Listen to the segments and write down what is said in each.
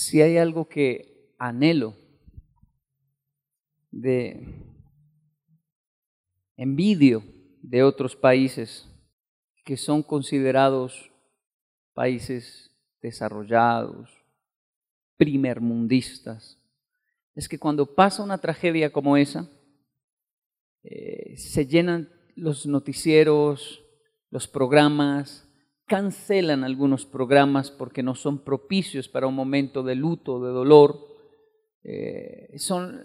si hay algo que anhelo de envidio de otros países que son considerados países desarrollados, primermundistas, es que cuando pasa una tragedia como esa, eh, se llenan los noticieros, los programas, cancelan algunos programas porque no son propicios para un momento de luto, de dolor. Eh, son,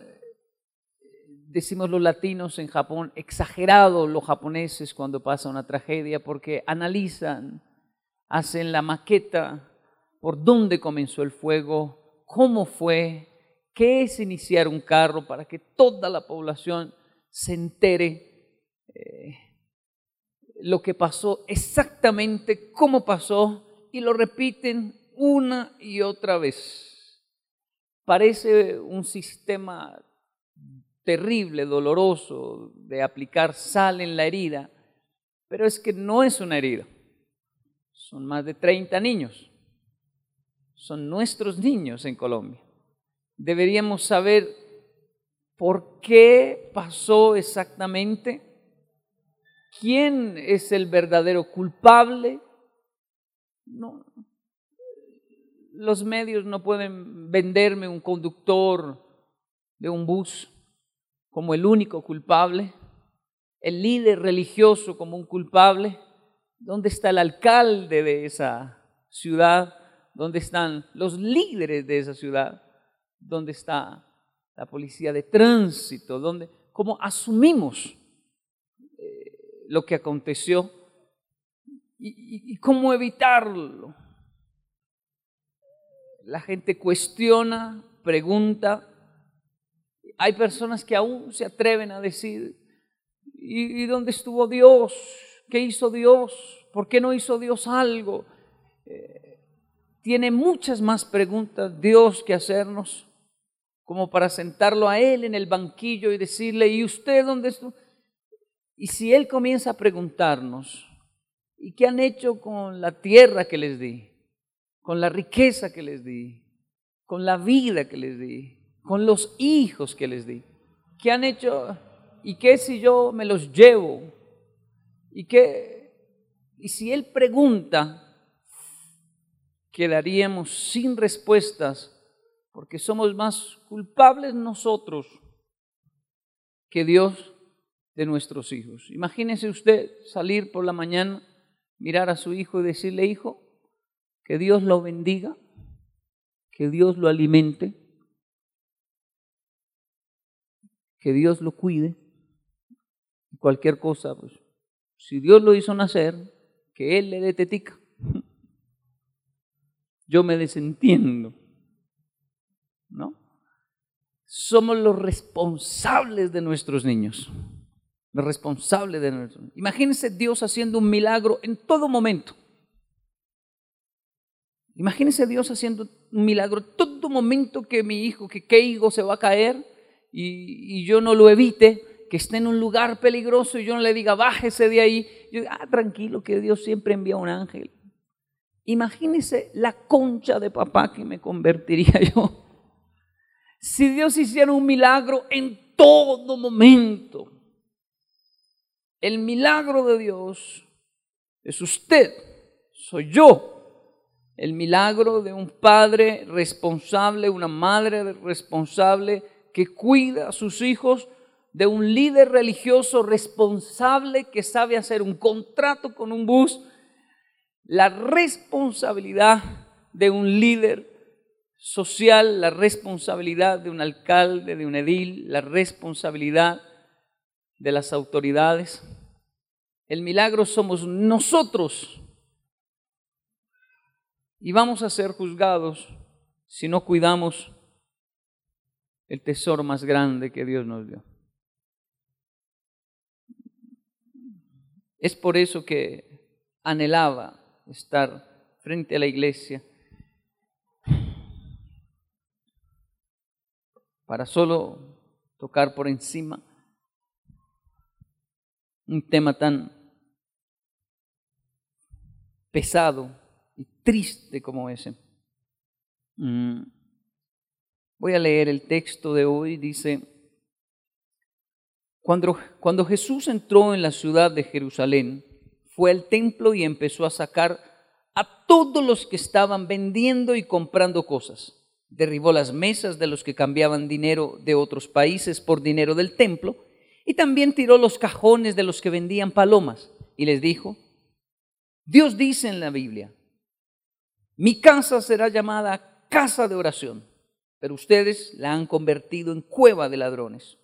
decimos los latinos en Japón, exagerados los japoneses cuando pasa una tragedia porque analizan, hacen la maqueta por dónde comenzó el fuego, cómo fue, qué es iniciar un carro para que toda la población se entere eh, lo que pasó, exactamente cómo pasó, y lo repiten una y otra vez. Parece un sistema terrible, doloroso, de aplicar sal en la herida, pero es que no es una herida. Son más de 30 niños. Son nuestros niños en Colombia. Deberíamos saber ¿Por qué pasó exactamente? ¿Quién es el verdadero culpable? No. Los medios no pueden venderme un conductor de un bus como el único culpable, el líder religioso como un culpable. ¿Dónde está el alcalde de esa ciudad? ¿Dónde están los líderes de esa ciudad? ¿Dónde está la policía de tránsito, donde, cómo asumimos lo que aconteció y, cómo evitarlo. La gente cuestiona, pregunta. Hay personas que aún se atreven a decir, ¿y, dónde estuvo Dios? ¿Qué hizo Dios? ¿Por qué no hizo Dios algo? Eh, tiene muchas más preguntas Dios que hacernos como para sentarlo a él en el banquillo y decirle, ¿y usted dónde está? Y si él comienza a preguntarnos, ¿y qué han hecho con la tierra que les di? Con la riqueza que les di, con la vida que les di, con los hijos que les di. ¿Qué han hecho? ¿Y qué si yo me los llevo? ¿Y qué? Y si él pregunta, quedaríamos sin respuestas porque somos más culpables nosotros que Dios de nuestros hijos. Imagínese usted salir por la mañana, mirar a su hijo y decirle, hijo, que Dios lo bendiga, que Dios lo alimente, que Dios lo cuide, cualquier cosa, pues, si Dios lo hizo nacer, que Él le dé tetica. Yo me desentiendo. ¿no? Somos los responsables de nuestros niños. Los responsables de nuestros niños. Imagínense Dios haciendo un milagro en todo momento. Imagínense Dios haciendo un milagro todo momento que mi hijo, que Keigo se va a caer y, yo no lo evite, que esté en un lugar peligroso y yo no le diga, bájese de ahí. Yo ah, tranquilo, que Dios siempre envía un ángel. Imagínense la concha de papá que me convertiría yo si Dios hiciera un milagro en todo momento, el milagro de Dios es usted, soy yo. El milagro de un padre responsable, una madre responsable que cuida a sus hijos, de un líder religioso responsable que sabe hacer un contrato con un bus, la responsabilidad de un líder social, la responsabilidad de un alcalde, de un edil, la responsabilidad de las autoridades. El milagro somos nosotros y vamos a ser juzgados si no cuidamos el tesoro más grande que Dios nos dio. Es por eso que anhelaba estar frente a la iglesia para solo tocar por encima un tema tan pesado y triste como ese. Mm. Voy a leer el texto de hoy, dice, cuando, cuando Jesús entró en la ciudad de Jerusalén, fue al templo y empezó a sacar a todos los que estaban vendiendo y comprando cosas. Derribó las mesas de los que cambiaban dinero de otros países por dinero del templo y también tiró los cajones de los que vendían palomas y les dijo, Dios dice en la Biblia, mi casa será llamada casa de oración, pero ustedes la han convertido en cueva de ladrones.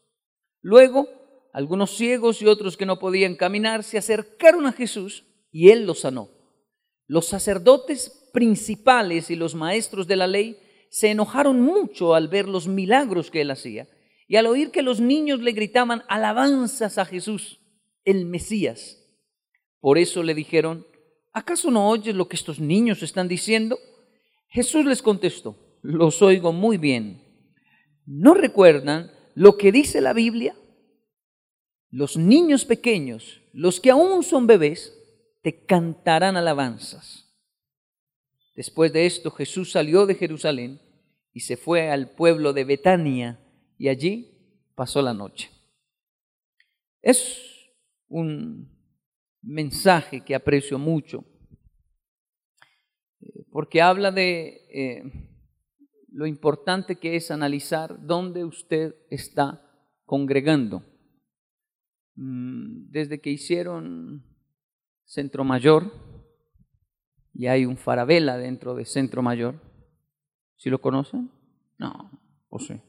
Luego, algunos ciegos y otros que no podían caminar se acercaron a Jesús y él los sanó. Los sacerdotes principales y los maestros de la ley se enojaron mucho al ver los milagros que él hacía y al oír que los niños le gritaban alabanzas a Jesús, el Mesías. Por eso le dijeron, ¿acaso no oyes lo que estos niños están diciendo? Jesús les contestó, los oigo muy bien. ¿No recuerdan lo que dice la Biblia? Los niños pequeños, los que aún son bebés, te cantarán alabanzas. Después de esto Jesús salió de Jerusalén y se fue al pueblo de Betania y allí pasó la noche. Es un mensaje que aprecio mucho, eh, porque habla de eh, lo importante que es analizar dónde usted está congregando. Mm, desde que hicieron Centro Mayor, y hay un farabela dentro de Centro Mayor, ¿sí lo conocen? No, o sí.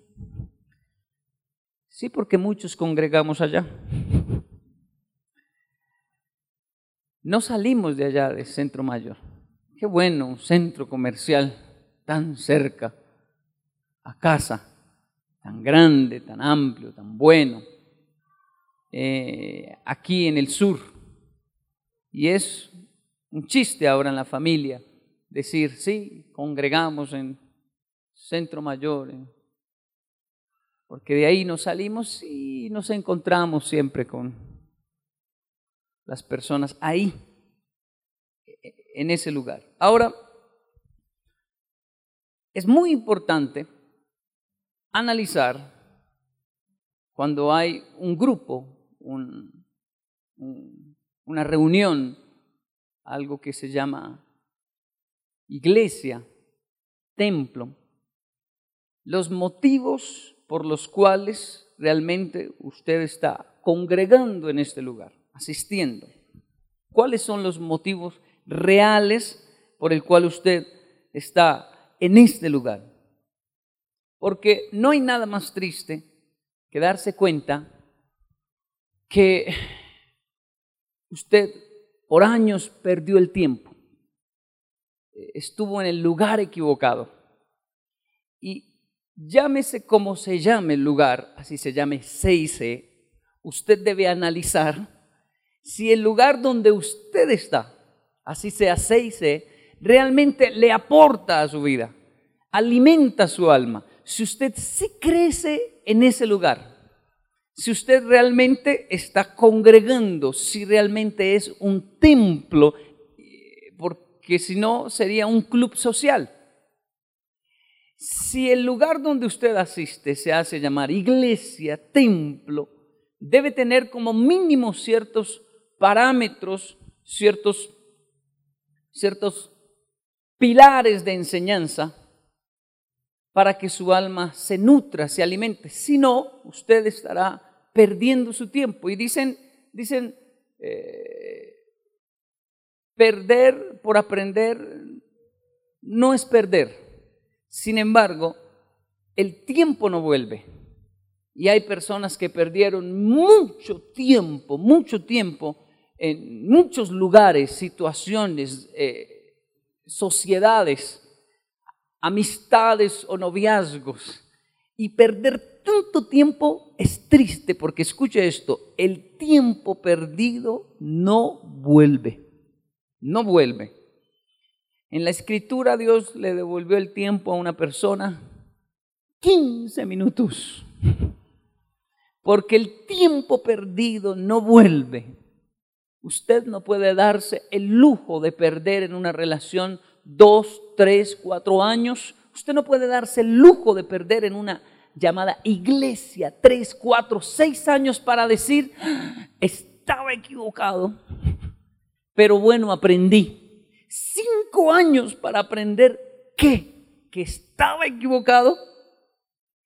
Sí, porque muchos congregamos allá. No salimos de allá, de Centro Mayor. Qué bueno, un centro comercial tan cerca, a casa, tan grande, tan amplio, tan bueno, eh, aquí en el sur. Y es un chiste ahora en la familia decir, sí, congregamos en Centro Mayor, en porque de ahí nos salimos y nos encontramos siempre con las personas ahí, en ese lugar. Ahora, es muy importante analizar cuando hay un grupo, una reunión, algo que se llama iglesia, templo, los motivos por los cuales realmente usted está congregando en este lugar, asistiendo. ¿Cuáles son los motivos reales por el cual usted está en este lugar? Porque no hay nada más triste que darse cuenta que usted por años perdió el tiempo, estuvo en el lugar equivocado y llámese como se llame el lugar, así se llame Seize, usted debe analizar si el lugar donde usted está, así sea Seize, realmente le aporta a su vida, alimenta su alma. Si usted sí crece en ese lugar, si usted realmente está congregando, si realmente es un templo, eh, porque si no sería un club social. Si el lugar donde usted asiste se hace llamar iglesia, templo, debe tener como mínimo ciertos parámetros, ciertos, ciertos pilares de enseñanza para que su alma se nutra, se alimente. Si no, usted estará perdiendo su tiempo. Y dicen, dicen, eh, perder por aprender no es perder. Sin embargo, el tiempo no vuelve. Y hay personas que perdieron mucho tiempo, mucho tiempo en muchos lugares, situaciones, eh, sociedades, amistades o noviazgos. Y perder tanto tiempo es triste porque escuche esto, el tiempo perdido no vuelve, no vuelve. En la escritura Dios le devolvió el tiempo a una persona 15 minutos. Porque el tiempo perdido no vuelve. Usted no puede darse el lujo de perder en una relación dos, tres, cuatro años Usted no puede darse el lujo de perder en una llamada iglesia tres, cuatro, seis años para decir, estaba equivocado, pero bueno, aprendí. Cinco años para aprender qué, que estaba equivocado.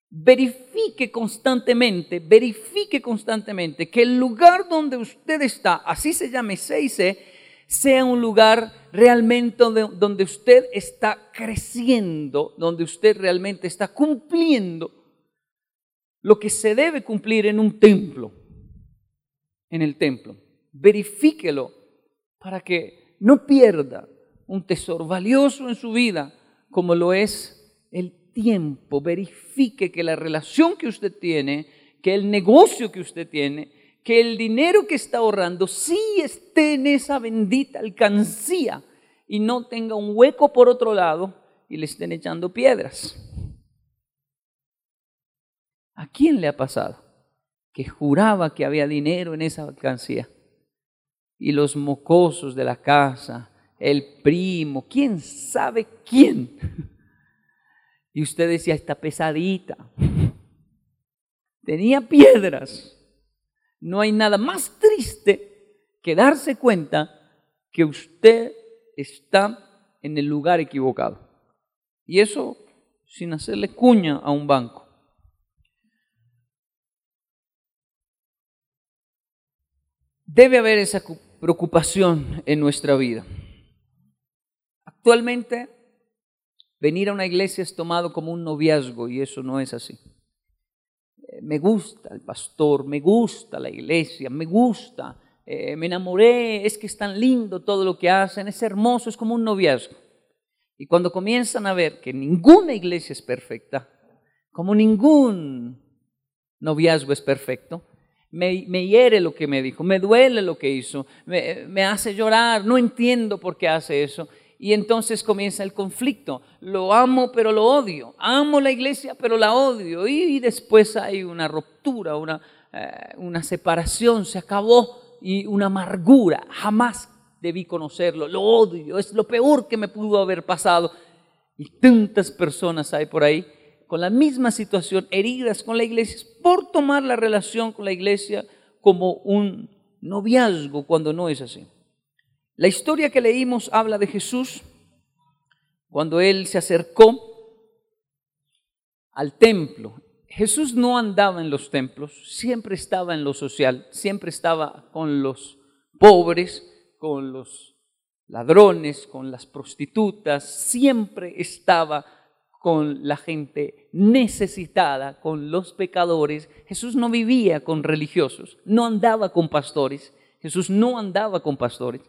Verifique constantemente, verifique constantemente que el lugar donde usted está, así se llame 6C, sea un lugar realmente donde, usted está creciendo, donde usted realmente está cumpliendo lo que se debe cumplir en un templo, en el templo. Verifíquelo para que no pierda un tesoro valioso en su vida como lo es el tiempo. Verifique que la relación que usted tiene, que el negocio que usted tiene, que el dinero que está ahorrando sí esté en esa bendita alcancía y no tenga un hueco por otro lado y le estén echando piedras. ¿A quién le ha pasado? Que juraba que había dinero en esa alcancía. Y los mocosos de la casa, el primo, quién sabe quién. Y usted decía, está pesadita. Tenía piedras. No hay nada más triste que darse cuenta que usted está en el lugar equivocado. Y eso sin hacerle cuña a un banco. Debe haber esa preocupación en nuestra vida. Actualmente, venir a una iglesia es tomado como un noviazgo y eso no es así me gusta el pastor, me gusta la iglesia, me gusta, eh, me enamoré, es que es tan lindo todo lo que hacen, es hermoso, es como un noviazgo. Y cuando comienzan a ver que ninguna iglesia es perfecta, como ningún noviazgo es perfecto, me, hiere lo que me dijo, me duele lo que hizo, me hace llorar, no entiendo por qué hace eso y entonces comienza el conflicto. Lo amo, pero lo odio. Amo la iglesia, pero la odio. Y, después hay una ruptura, una, eh, una separación, se acabó y una amargura. Jamás debí conocerlo. Lo odio. Es lo peor que me pudo haber pasado. Y tantas personas hay por ahí con la misma situación, heridas con la iglesia, por tomar la relación con la iglesia como un noviazgo cuando no es así. La historia que leímos habla de Jesús cuando él se acercó al templo. Jesús no andaba en los templos, siempre estaba en lo social, siempre estaba con los pobres, con los ladrones, con las prostitutas, siempre estaba con la gente necesitada, con los pecadores. Jesús no vivía con religiosos, no andaba con pastores, Jesús no andaba con pastores.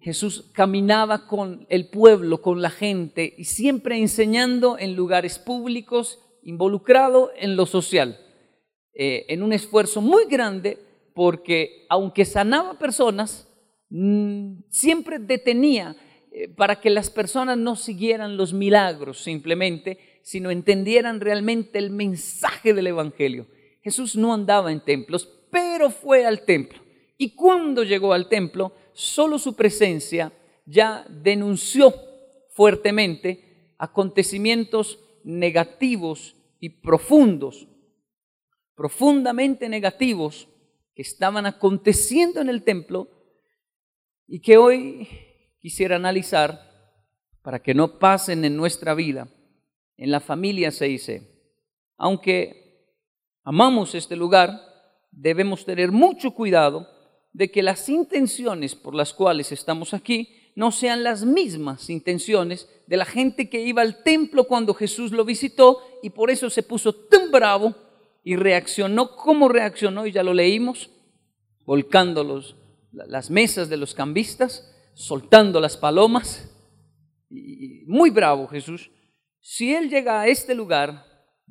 Jesús caminaba con el pueblo, con la gente y siempre enseñando en lugares públicos, involucrado en lo social, eh, en un esfuerzo muy grande porque aunque sanaba personas, mm, siempre detenía eh, para que las personas no siguieran los milagros simplemente, sino entendieran realmente el mensaje del Evangelio. Jesús no andaba en templos, pero fue al templo. Y cuando llegó al templo, solo su presencia ya denunció fuertemente acontecimientos negativos y profundos, profundamente negativos que estaban aconteciendo en el templo y que hoy quisiera analizar para que no pasen en nuestra vida, en la familia se dice, aunque amamos este lugar, debemos tener mucho cuidado de que las intenciones por las cuales estamos aquí no sean las mismas intenciones de la gente que iba al templo cuando Jesús lo visitó y por eso se puso tan bravo y reaccionó como reaccionó, y ya lo leímos, volcando los, las mesas de los cambistas, soltando las palomas. Y muy bravo Jesús. Si Él llega a este lugar,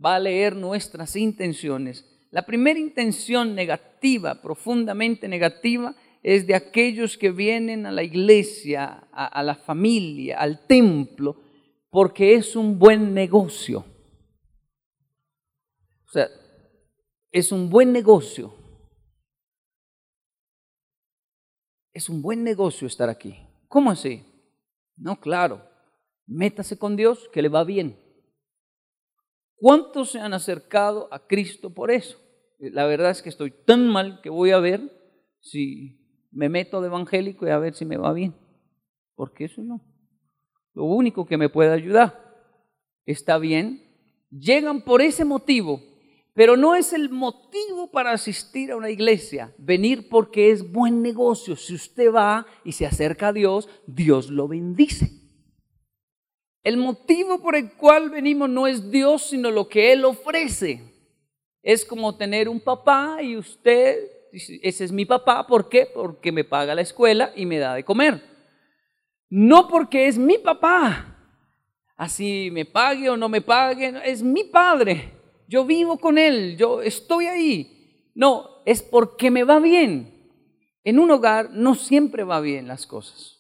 va a leer nuestras intenciones la primera intención negativa, profundamente negativa, es de aquellos que vienen a la iglesia, a, la familia, al templo, porque es un buen negocio. O sea, es un buen negocio. Es un buen negocio estar aquí. ¿Cómo así? No, claro. Métase con Dios, que le va bien. ¿Cuántos se han acercado a Cristo por eso? La verdad es que estoy tan mal que voy a ver si me meto de evangélico y a ver si me va bien. Porque eso no. Lo único que me puede ayudar. Está bien. Llegan por ese motivo, pero no es el motivo para asistir a una iglesia. Venir porque es buen negocio. Si usted va y se acerca a Dios, Dios lo bendice. El motivo por el cual venimos no es Dios, sino lo que Él ofrece. Es como tener un papá y usted ese es mi papá, ¿por qué? Porque me paga la escuela y me da de comer. No porque es mi papá, así me pague o no me pague, es mi padre. Yo vivo con él, yo estoy ahí. No, es porque me va bien. En un hogar no siempre va bien las cosas.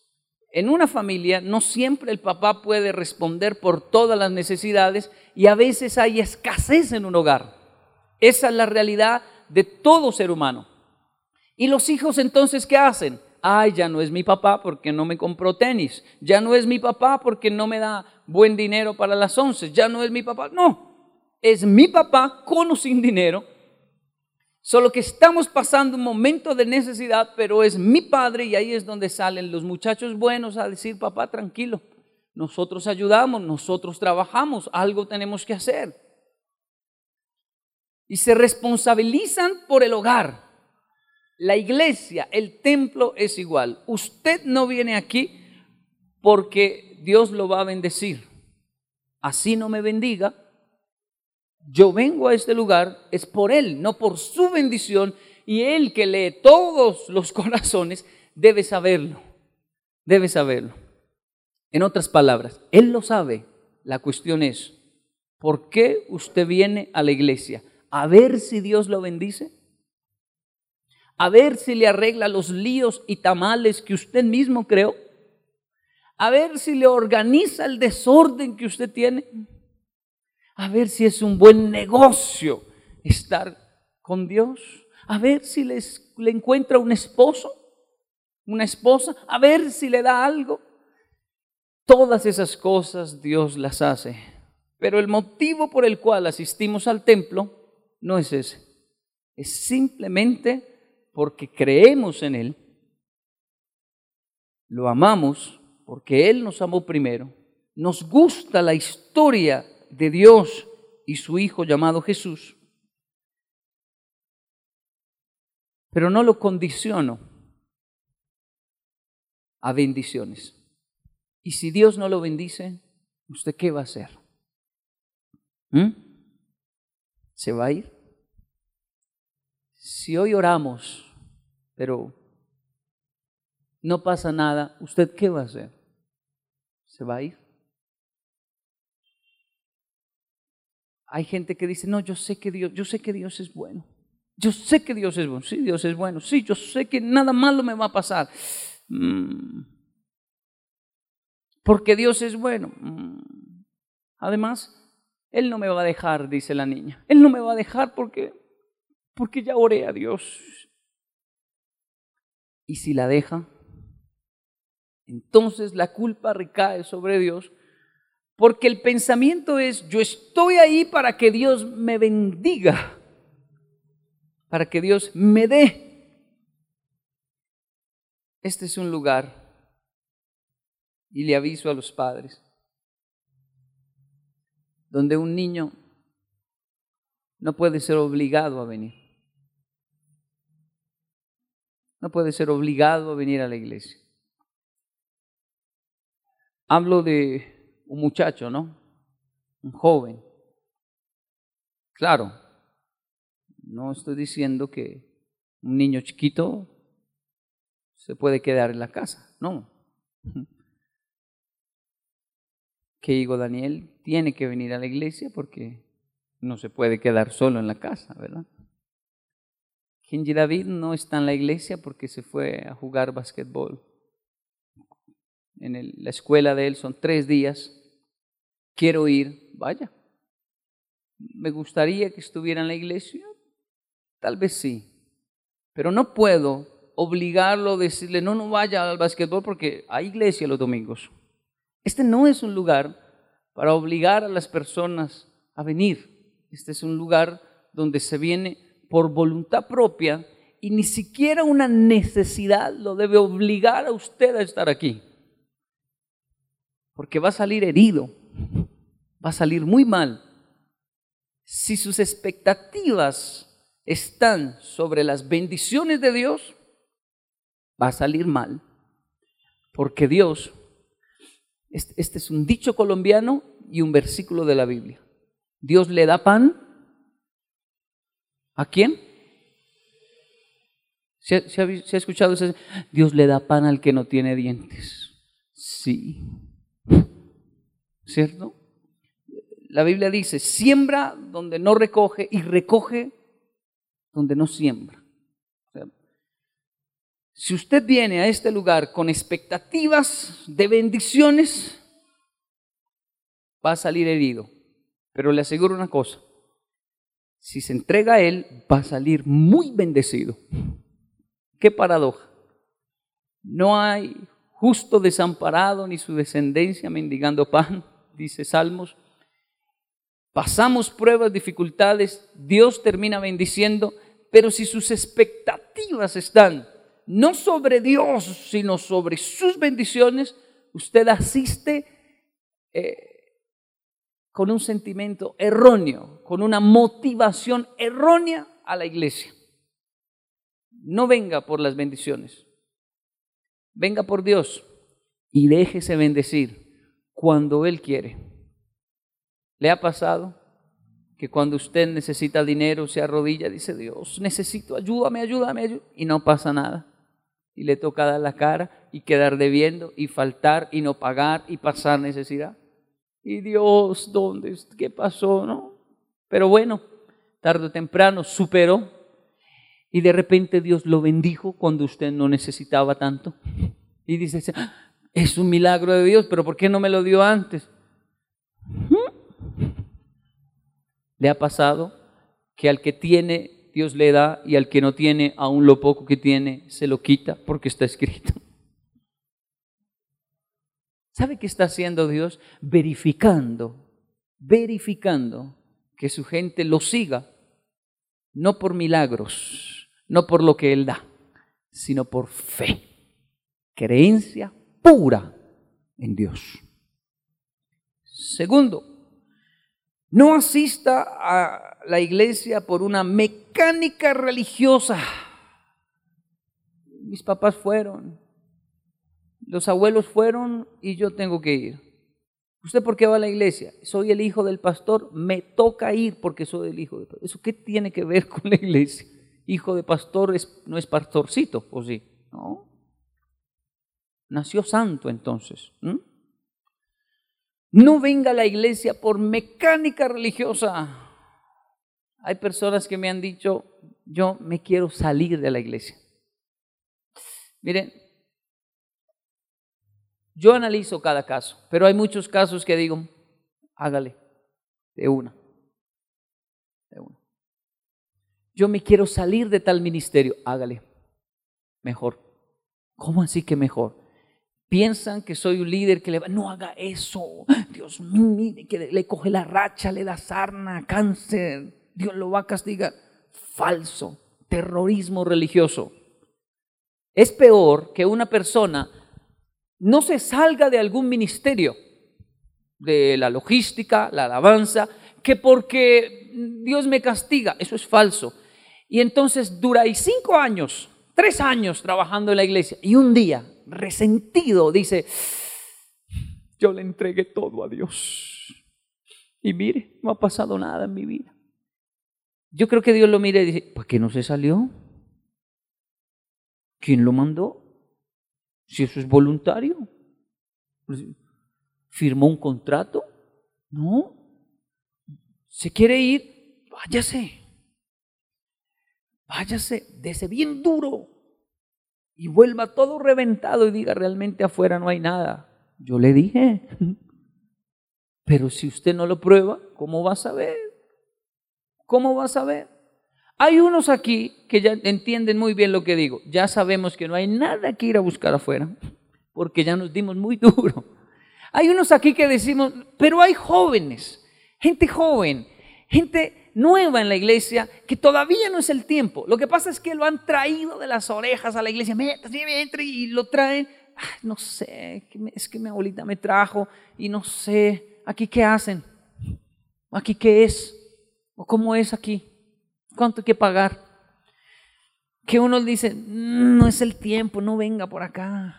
En una familia no siempre el papá puede responder por todas las necesidades y a veces hay escasez en un hogar. Esa es la realidad de todo ser humano. ¿Y los hijos entonces qué hacen? Ay, ya no es mi papá porque no me compró tenis. Ya no es mi papá porque no me da buen dinero para las once. Ya no es mi papá. No, es mi papá con o sin dinero. Solo que estamos pasando un momento de necesidad, pero es mi padre y ahí es donde salen los muchachos buenos a decir, papá, tranquilo. Nosotros ayudamos, nosotros trabajamos, algo tenemos que hacer. Y se responsabilizan por el hogar. La iglesia, el templo es igual. Usted no viene aquí porque Dios lo va a bendecir. Así no me bendiga. Yo vengo a este lugar es por Él, no por su bendición. Y Él que lee todos los corazones debe saberlo. Debe saberlo. En otras palabras, Él lo sabe. La cuestión es, ¿por qué usted viene a la iglesia? ¿A ver si Dios lo bendice? a ver si le arregla los líos y tamales que usted mismo creó, a ver si le organiza el desorden que usted tiene, a ver si es un buen negocio estar con Dios, a ver si les, le encuentra un esposo, una esposa, a ver si le da algo. Todas esas cosas Dios las hace, pero el motivo por el cual asistimos al templo no es ese, es simplemente porque creemos en Él, lo amamos porque Él nos amó primero, nos gusta la historia de Dios y su Hijo llamado Jesús, pero no lo condiciono a bendiciones. Y si Dios no lo bendice, ¿usted qué va a hacer? ¿Mm? ¿Se va a ir? Si hoy oramos pero no pasa nada, ¿usted qué va a hacer? ¿Se va a ir? Hay gente que dice, no, yo sé que Dios, yo sé que Dios es bueno. Yo sé que Dios es bueno. Sí, Dios es bueno. Sí, yo sé que nada malo me va a pasar. Mm. Porque Dios es bueno. Mm. Además, Él no me va a dejar, dice la niña. Él no me va a dejar porque, porque ya oré a Dios. Y si la deja, entonces la culpa recae sobre Dios, porque el pensamiento es, yo estoy ahí para que Dios me bendiga, para que Dios me dé. Este es un lugar, y le aviso a los padres, donde un niño no puede ser obligado a venir. No puede ser obligado a venir a la iglesia. Hablo de un muchacho, ¿no? Un joven. Claro, no estoy diciendo que un niño chiquito se puede quedar en la casa, no. Que digo, Daniel tiene que venir a la iglesia porque no se puede quedar solo en la casa, ¿verdad? Genji David no está en la iglesia porque se fue a jugar basquetbol. En la escuela de él son tres días. Quiero ir, vaya. ¿Me gustaría que estuviera en la iglesia? Tal vez sí. Pero no puedo obligarlo, decirle, no, no vaya al basquetbol porque hay iglesia los domingos. Este no es un lugar para obligar a las personas a venir. Este es un lugar donde se viene por voluntad propia y ni siquiera una necesidad lo debe obligar a usted a estar aquí. Porque va a salir herido, va a salir muy mal. Si sus expectativas están sobre las bendiciones de Dios, va a salir mal. Porque Dios, este, es un dicho colombiano y un versículo de la Biblia. Dios le da pan. ¿A quién? ¿Se ha, escuchado eso? Dios le da pan al que no tiene dientes. Sí. ¿Cierto? La Biblia dice, siembra donde no recoge y recoge donde no siembra. si usted viene a este lugar con expectativas de bendiciones, va a salir herido. Pero le aseguro una cosa, si se entrega a Él, va a salir muy bendecido. Qué paradoja. No hay justo desamparado ni su descendencia mendigando pan, dice Salmos. Pasamos pruebas, dificultades, Dios termina bendiciendo pero si sus expectativas están no sobre Dios, sino sobre sus bendiciones, usted asiste eh, con un sentimiento erróneo, con una motivación errónea a la iglesia. No venga por las bendiciones, venga por Dios y déjese bendecir cuando Él quiere. ¿Le ha pasado? que cuando usted necesita dinero se arrodilla, dice Dios, necesito, ayúdame, ayúdame, ayúdame, y no pasa nada. Y le toca dar la cara y quedar debiendo y faltar y no pagar y pasar necesidad. Y Dios, ¿dónde? ¿Qué pasó? ¿No? Pero bueno, tarde o temprano superó y de repente Dios lo bendijo cuando usted no necesitaba tanto. Y dice, es un milagro de Dios, pero ¿por qué no me lo dio antes? ¿Le ha pasado que al que tiene Dios le da y al que no tiene, aún lo poco que tiene, se lo quita porque está escrito? ¿Sabe qué está haciendo Dios? Verificando, verificando que su gente lo siga, no por milagros, no por lo que Él da, sino por fe, creencia pura en Dios. Segundo, no asista a la iglesia por una mecánica religiosa. Mis papás fueron, los abuelos fueron y yo tengo que ir. ¿Usted por qué va a la iglesia? Soy el hijo del pastor, me toca ir porque soy el hijo del pastor. ¿Eso qué tiene que ver con la iglesia? Hijo de pastor no es pastorcito, ¿o sí? No. Nació santo entonces. No venga a la iglesia por mecánica religiosa. Hay personas que me han dicho, yo me quiero salir de la iglesia. Miren, yo analizo cada caso, pero hay muchos casos que digo, hágale, de una, de una. Yo me quiero salir de tal ministerio, hágale, mejor. ¿Cómo así que mejor? Piensan que soy un líder que le va, no haga eso. Dios mío, que le coge la racha, le da sarna, cáncer. Dios lo va a castigar. Falso, terrorismo religioso. Es peor que una persona no se salga de algún ministerio, de la logística, la alabanza, que porque Dios me castiga. Eso es falso. Y entonces ahí cinco años, tres años trabajando en la iglesia y un día resentido, dice, yo le entregué todo a Dios. Y mire, no ha pasado nada en mi vida. Yo creo que Dios lo mire y dice, ¿por qué no se salió? ¿Quién lo mandó? Si eso es voluntario. ¿Firmó un contrato? No. ¿Se quiere ir? Váyase. Váyase, dese bien duro y vuelva todo reventado y diga realmente afuera no hay nada. Yo le dije, pero si usted no lo prueba, ¿cómo va a saber? ¿Cómo va a saber? Hay unos aquí que ya entienden muy bien lo que digo. Ya sabemos que no hay nada que ir a buscar afuera, porque ya nos dimos muy duro. Hay unos aquí que decimos, pero hay jóvenes gente joven, gente nueva en la iglesia que todavía no es el tiempo. Lo que pasa es que lo han traído de las orejas a la iglesia, entre y lo traen. no sé, es que mi abuelita me trajo y no sé, aquí qué hacen, aquí qué es, o cómo es aquí, cuánto hay que pagar. Que uno dice, mm, no es el tiempo, no venga por acá.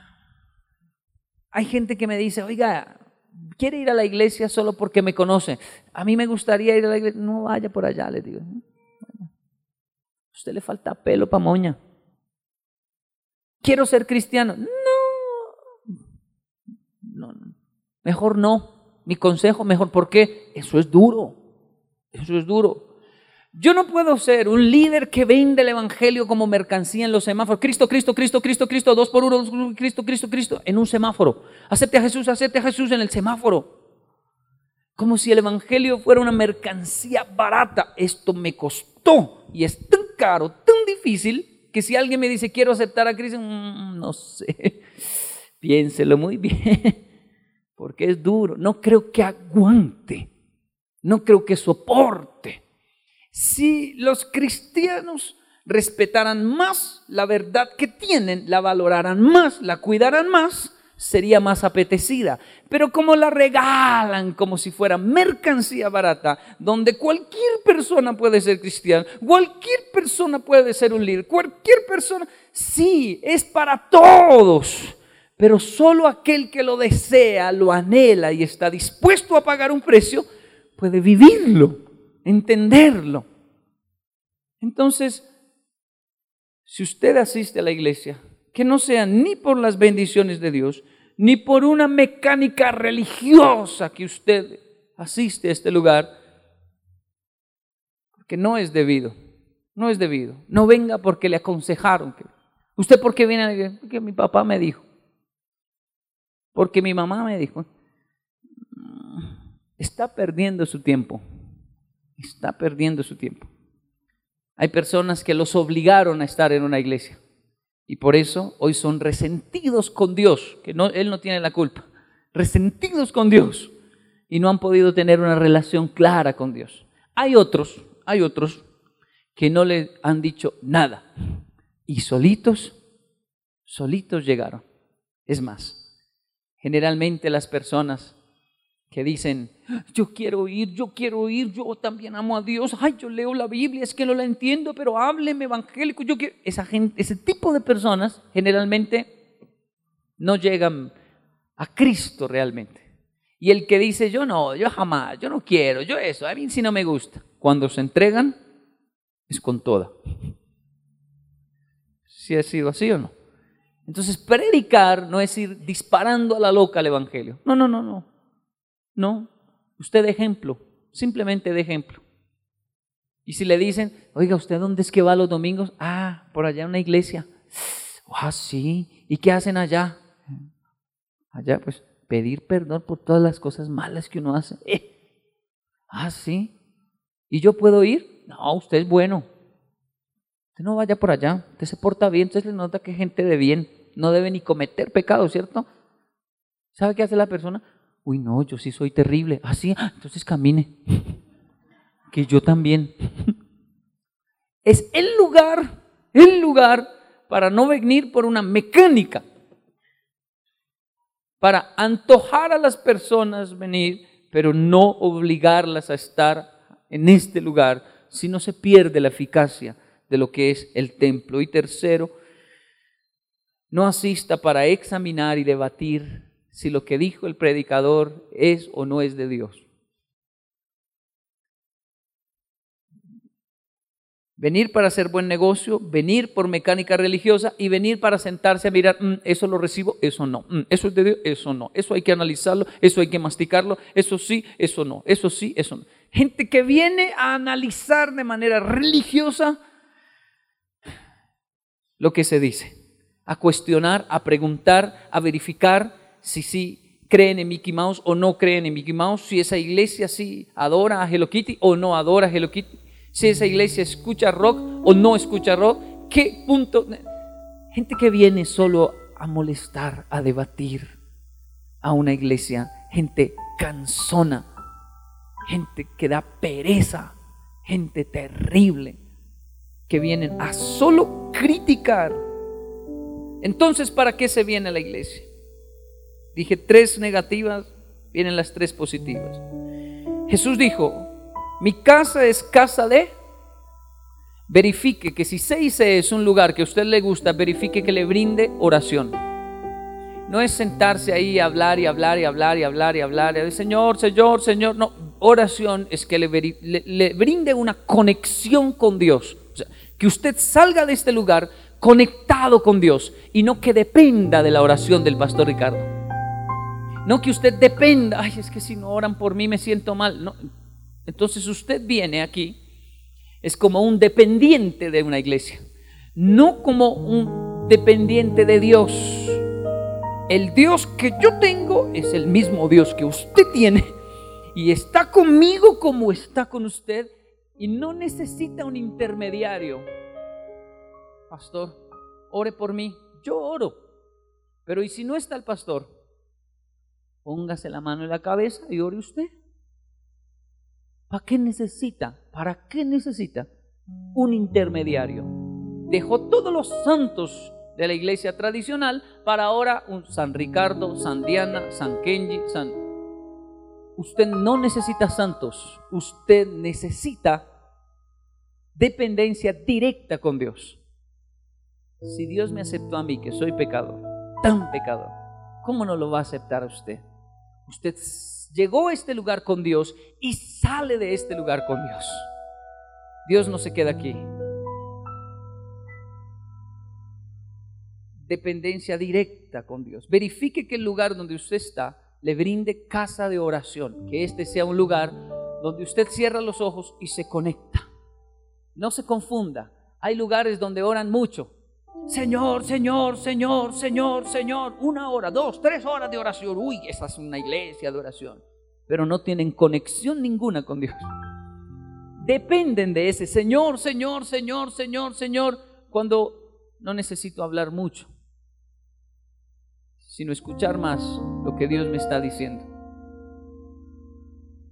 Hay gente que me dice, oiga, quiere ir a la iglesia solo porque me conoce. A mí me gustaría ir a la iglesia. No vaya por allá, le digo. usted le falta pelo pa' moña. Quiero ser cristiano. No. no. Mejor no. Mi consejo, mejor. ¿Por qué? Eso es duro. Eso es duro. Yo no puedo ser un líder que vende el evangelio como mercancía en los semáforos. Cristo, Cristo, Cristo, Cristo, Cristo, dos por uno, Cristo, Cristo, Cristo, en un semáforo. Acepte a Jesús, acepte a Jesús en el semáforo. Como si el evangelio fuera una mercancía barata. Esto me costó y es tan caro, tan difícil, que si alguien me dice quiero aceptar a Cristo, mm, no sé, piénselo muy bien, porque es duro. No creo que aguante, no creo que soporte. Si los cristianos respetaran más la verdad que tienen, la valoraran más, la cuidaran más, sería más apetecida. Pero como la regalan como si fuera mercancía barata, donde cualquier persona puede ser cristiana, cualquier persona puede ser un líder, cualquier persona, sí, es para todos. Pero solo aquel que lo desea, lo anhela y está dispuesto a pagar un precio, puede vivirlo entenderlo. Entonces, si usted asiste a la iglesia, que no sea ni por las bendiciones de Dios, ni por una mecánica religiosa que usted asiste a este lugar, porque no es debido, no es debido. No venga porque le aconsejaron. Que, ¿Usted por qué viene a la iglesia? Porque mi papá me dijo, porque mi mamá me dijo. Está perdiendo su tiempo está perdiendo su tiempo. Hay personas que los obligaron a estar en una iglesia y por eso hoy son resentidos con Dios, que no, Él no tiene la culpa, resentidos con Dios y no han podido tener una relación clara con Dios. Hay otros, hay otros que no le han dicho nada y solitos, solitos llegaron. Es más, generalmente las personas que dicen, yo quiero ir, yo quiero ir, yo también amo a Dios, ay, yo leo la Biblia, es que no la entiendo, pero hábleme evangélico, yo quiero... Esa gente, ese tipo de personas generalmente no llegan a Cristo realmente. Y el que dice, yo no, yo jamás, yo no quiero, yo eso, a mí sí no me gusta, cuando se entregan, es con toda. Si ha sido así o no. Entonces, predicar no es ir disparando a la loca al Evangelio. No, no, no, no. No, usted de ejemplo, simplemente de ejemplo. Y si le dicen, oiga, ¿usted dónde es que va los domingos? Ah, por allá una iglesia. Ah, sí. ¿Y qué hacen allá? Allá, pues, pedir perdón por todas las cosas malas que uno hace. Eh. Ah, sí. ¿Y yo puedo ir? No, usted es bueno. Usted no vaya por allá. Usted se porta bien. Entonces le nota que gente de bien no debe ni cometer pecado, ¿cierto? ¿Sabe qué hace la persona? Uy, no, yo sí soy terrible. Ah, sí, ah, entonces camine. que yo también. es el lugar, el lugar para no venir por una mecánica, para antojar a las personas venir, pero no obligarlas a estar en este lugar, si no se pierde la eficacia de lo que es el templo. Y tercero, no asista para examinar y debatir si lo que dijo el predicador es o no es de Dios. Venir para hacer buen negocio, venir por mecánica religiosa y venir para sentarse a mirar, mm, eso lo recibo, eso no, mm, eso es de Dios, eso no, eso hay que analizarlo, eso hay que masticarlo, eso sí, eso no, eso sí, eso no. Gente que viene a analizar de manera religiosa lo que se dice, a cuestionar, a preguntar, a verificar si sí creen en Mickey Mouse o no creen en Mickey Mouse, si esa iglesia sí adora a Hello Kitty o no adora a Hello Kitty, si esa iglesia escucha rock o no escucha rock, qué punto. Gente que viene solo a molestar, a debatir a una iglesia, gente cansona, gente que da pereza, gente terrible, que vienen a solo criticar. Entonces, ¿para qué se viene a la iglesia? Dije tres negativas, vienen las tres positivas. Jesús dijo, mi casa es casa de... Verifique que si 6 es un lugar que a usted le gusta, verifique que le brinde oración. No es sentarse ahí y hablar y hablar y hablar y hablar y hablar. Y Señor, Señor, Señor. No, oración es que le, le, brinde una conexión con Dios. que usted salga de este lugar conectado con Dios y no que dependa de la oración del pastor Ricardo. No que usted dependa, ay, es que si no oran por mí me siento mal. Entonces usted viene aquí, es como un dependiente de una iglesia, no como un dependiente de Dios. El Dios que yo tengo es el mismo Dios que usted tiene y está conmigo como está con usted y no necesita un intermediario. Pastor, ore por mí. Yo oro. Pero ¿y si no está el pastor? Póngase la mano en la cabeza y ore usted. ¿Para qué necesita? ¿Para qué necesita un intermediario? Dejó todos los santos de la iglesia tradicional para ahora un San Ricardo, San Diana, San Kenji, San Usted no necesita santos, usted necesita dependencia directa con Dios. Si Dios me aceptó a mí, que soy pecador, tan pecador, ¿cómo no lo va a aceptar a usted? Usted llegó a este lugar con Dios y sale de este lugar con Dios. Dios no se queda aquí. Dependencia directa con Dios. Verifique que el lugar donde usted está le brinde casa de oración, que este sea un lugar donde usted cierra los ojos y se conecta. No se confunda. Hay lugares donde oran mucho. Señor, Señor, Señor, Señor, Señor. Una hora, dos, tres horas de oración. Uy, esa es una iglesia de oración. Pero no tienen conexión ninguna con Dios. Dependen de ese Señor, Señor, Señor, Señor, Señor, cuando no necesito hablar mucho sino escuchar más lo que Dios me está diciendo.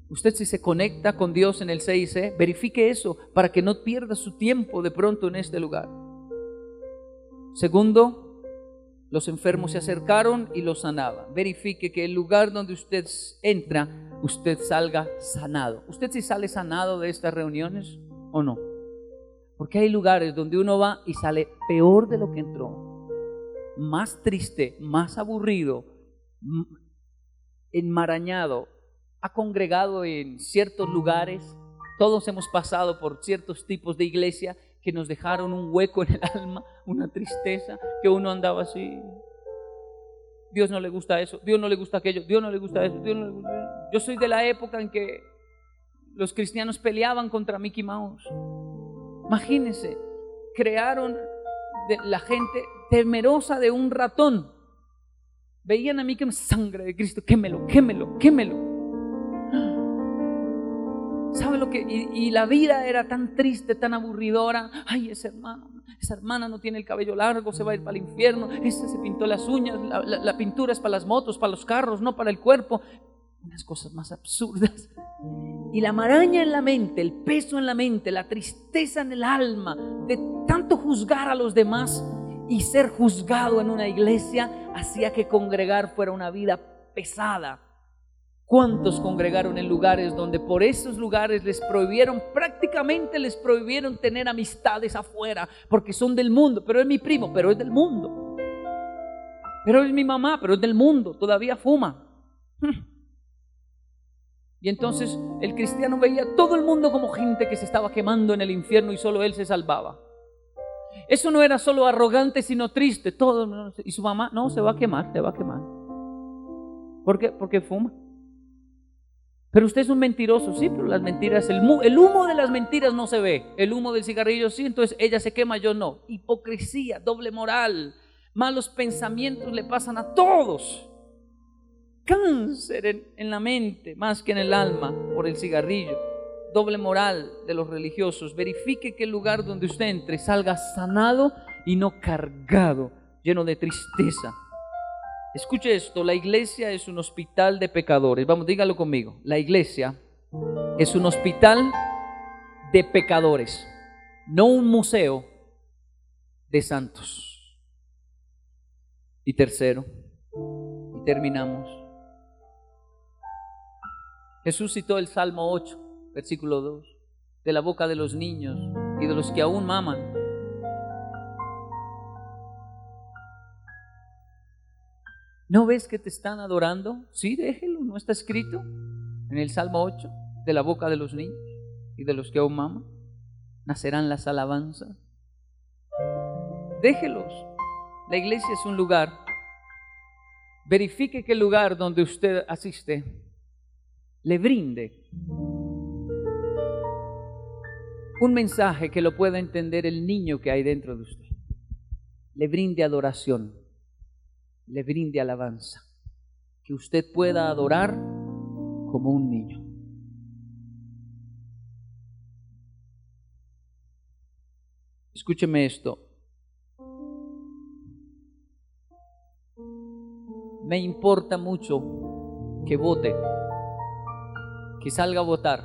Usted si se conecta con Dios en el 6 verifique eso para que no pierda su tiempo de pronto en este lugar. Segundo, los enfermos se acercaron y los sanaban. Verifique que el lugar donde usted entra, usted salga sanado. ¿Usted si sale sanado de estas reuniones o no? Porque hay lugares donde uno va y sale peor de lo que entró más triste, más aburrido, enmarañado, ha congregado en ciertos lugares. Todos hemos pasado por ciertos tipos de iglesia que nos dejaron un hueco en el alma, una tristeza, que uno andaba así. Dios no le gusta eso, Dios no le gusta aquello, Dios no le gusta eso, Dios no le gusta Yo soy de la época en que los cristianos peleaban contra Mickey Mouse. Imagínense, crearon la gente temerosa de un ratón. Veían a mí que sangre de Cristo, quémelo, quémelo, quémelo. Y, la vida era tan triste, tan aburridora. Ay, ese hermano, esa hermana no tiene el cabello largo, se va a ir para el infierno. Ese se pintó las uñas, la, la pintura es para las motos, para los carros, no para el cuerpo. Unas cosas más absurdas. Y la maraña en la mente, el peso en la mente, la tristeza en el alma de tanto juzgar a los demás y ser juzgado en una iglesia hacía que congregar fuera una vida pesada. ¿Cuántos congregaron en lugares donde por esos lugares les prohibieron, prácticamente les prohibieron tener amistades afuera porque son del mundo? Pero es mi primo, pero es del mundo. Pero es mi mamá, pero es del mundo, todavía fuma. Y entonces el cristiano veía todo el mundo como gente que se estaba quemando en el infierno y solo él se salvaba. Eso no era solo arrogante, sino triste. Todo, y su mamá, no, se va a quemar, se va a quemar. ¿Por qué? Porque fuma. Pero usted es un mentiroso, sí, pero las mentiras, el, el humo de las mentiras no se ve, el humo del cigarrillo sí, entonces ella se quema, yo no. Hipocresía, doble moral, malos pensamientos le pasan a todos. Cáncer en, en la mente más que en el alma por el cigarrillo doble moral de los religiosos. Verifique que el lugar donde usted entre salga sanado y no cargado, lleno de tristeza. Escuche esto, la iglesia es un hospital de pecadores. Vamos, dígalo conmigo. La iglesia es un hospital de pecadores, no un museo de santos. Y tercero, y terminamos. Jesús citó el Salmo 8, versículo 2, de la boca de los niños y de los que aún maman. ¿No ves que te están adorando? Sí, déjelo, no está escrito en el Salmo 8, de la boca de los niños y de los que aún maman. Nacerán las alabanzas. Déjelos. La iglesia es un lugar. Verifique que el lugar donde usted asiste le brinde un mensaje que lo pueda entender el niño que hay dentro de usted. Le brinde adoración le brinde alabanza, que usted pueda adorar como un niño. Escúcheme esto. Me importa mucho que vote, que salga a votar,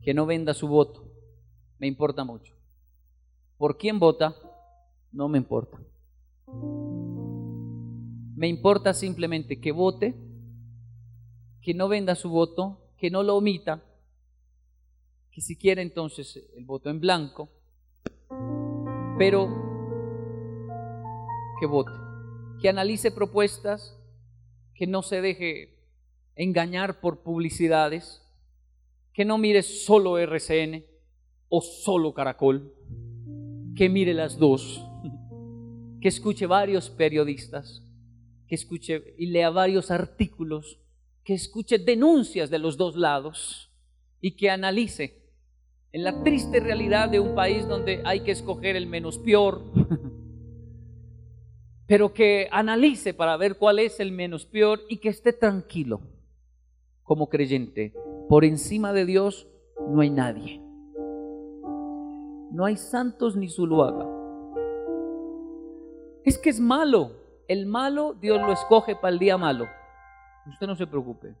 que no venda su voto. Me importa mucho. ¿Por quién vota? No me importa. Me importa simplemente que vote, que no venda su voto, que no lo omita, que si quiere entonces el voto en blanco, pero que vote, que analice propuestas, que no se deje engañar por publicidades, que no mire solo RCN o solo Caracol, que mire las dos, que escuche varios periodistas, que escuche y lea varios artículos, que escuche denuncias de los dos lados y que analice en la triste realidad de un país donde hay que escoger el menos peor, pero que analice para ver cuál es el menos peor y que esté tranquilo como creyente. Por encima de Dios no hay nadie. No hay santos ni su haga. Es que es malo. El malo Dios lo escoge para el día malo. Usted no se preocupe.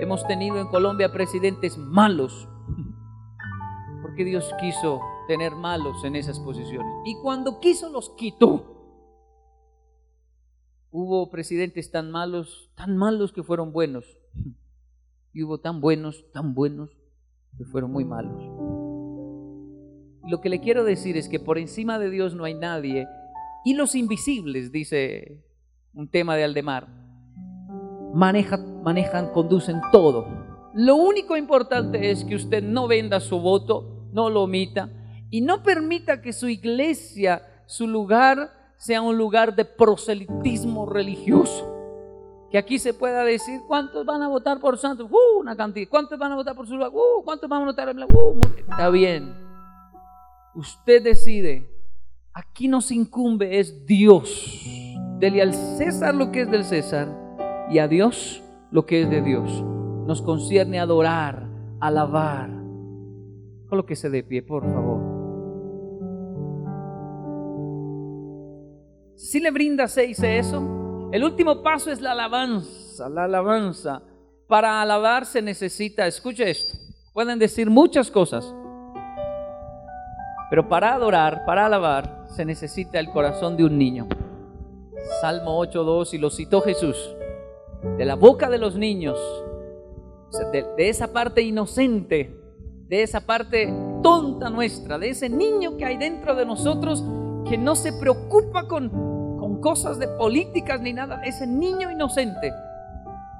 Hemos tenido en Colombia presidentes malos. Porque Dios quiso tener malos en esas posiciones. Y cuando quiso los quitó. Hubo presidentes tan malos, tan malos que fueron buenos. Y hubo tan buenos, tan buenos que fueron muy malos. Lo que le quiero decir es que por encima de Dios no hay nadie y los invisibles, dice un tema de Aldemar, manejan, manejan, conducen todo. Lo único importante es que usted no venda su voto, no lo omita y no permita que su iglesia, su lugar, sea un lugar de proselitismo religioso. Que aquí se pueda decir cuántos van a votar por Santos, uh, una cantidad, cuántos van a votar por su lugar, uh, cuántos van a votar uh, está bien. Usted decide Aquí nos incumbe es Dios. Dele al César lo que es del César y a Dios lo que es de Dios. Nos concierne adorar, alabar. se de pie, por favor. Si le brinda se dice eso, el último paso es la alabanza, la alabanza. Para alabar se necesita, escuche esto, pueden decir muchas cosas, pero para adorar, para alabar, se necesita el corazón de un niño. Salmo 8.2 y lo citó Jesús. De la boca de los niños, de, esa parte inocente, de esa parte tonta nuestra, de ese niño que hay dentro de nosotros que no se preocupa con, con cosas de políticas ni nada, ese niño inocente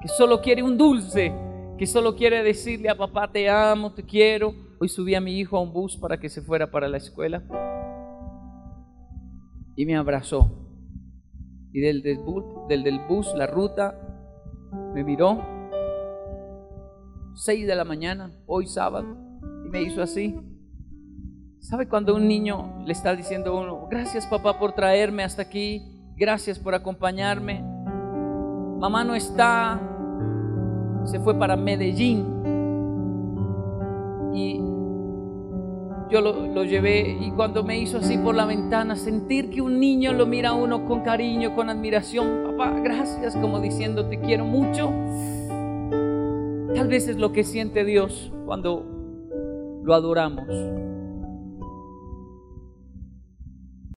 que solo quiere un dulce, que solo quiere decirle a papá te amo, te quiero. Hoy subí a mi hijo a un bus para que se fuera para la escuela y me abrazó. Y del, del, bus, la ruta, me miró. Seis de la mañana, hoy sábado, y me hizo así. ¿Sabe cuando un niño le está diciendo a uno, gracias papá por traerme hasta aquí, gracias por acompañarme? Mamá no está, se fue para Medellín. Y yo lo, llevé y cuando me hizo así por la ventana, sentir que un niño lo mira a uno con cariño, con admiración, papá, gracias, como diciendo te quiero mucho. Tal vez es lo que siente Dios cuando lo adoramos.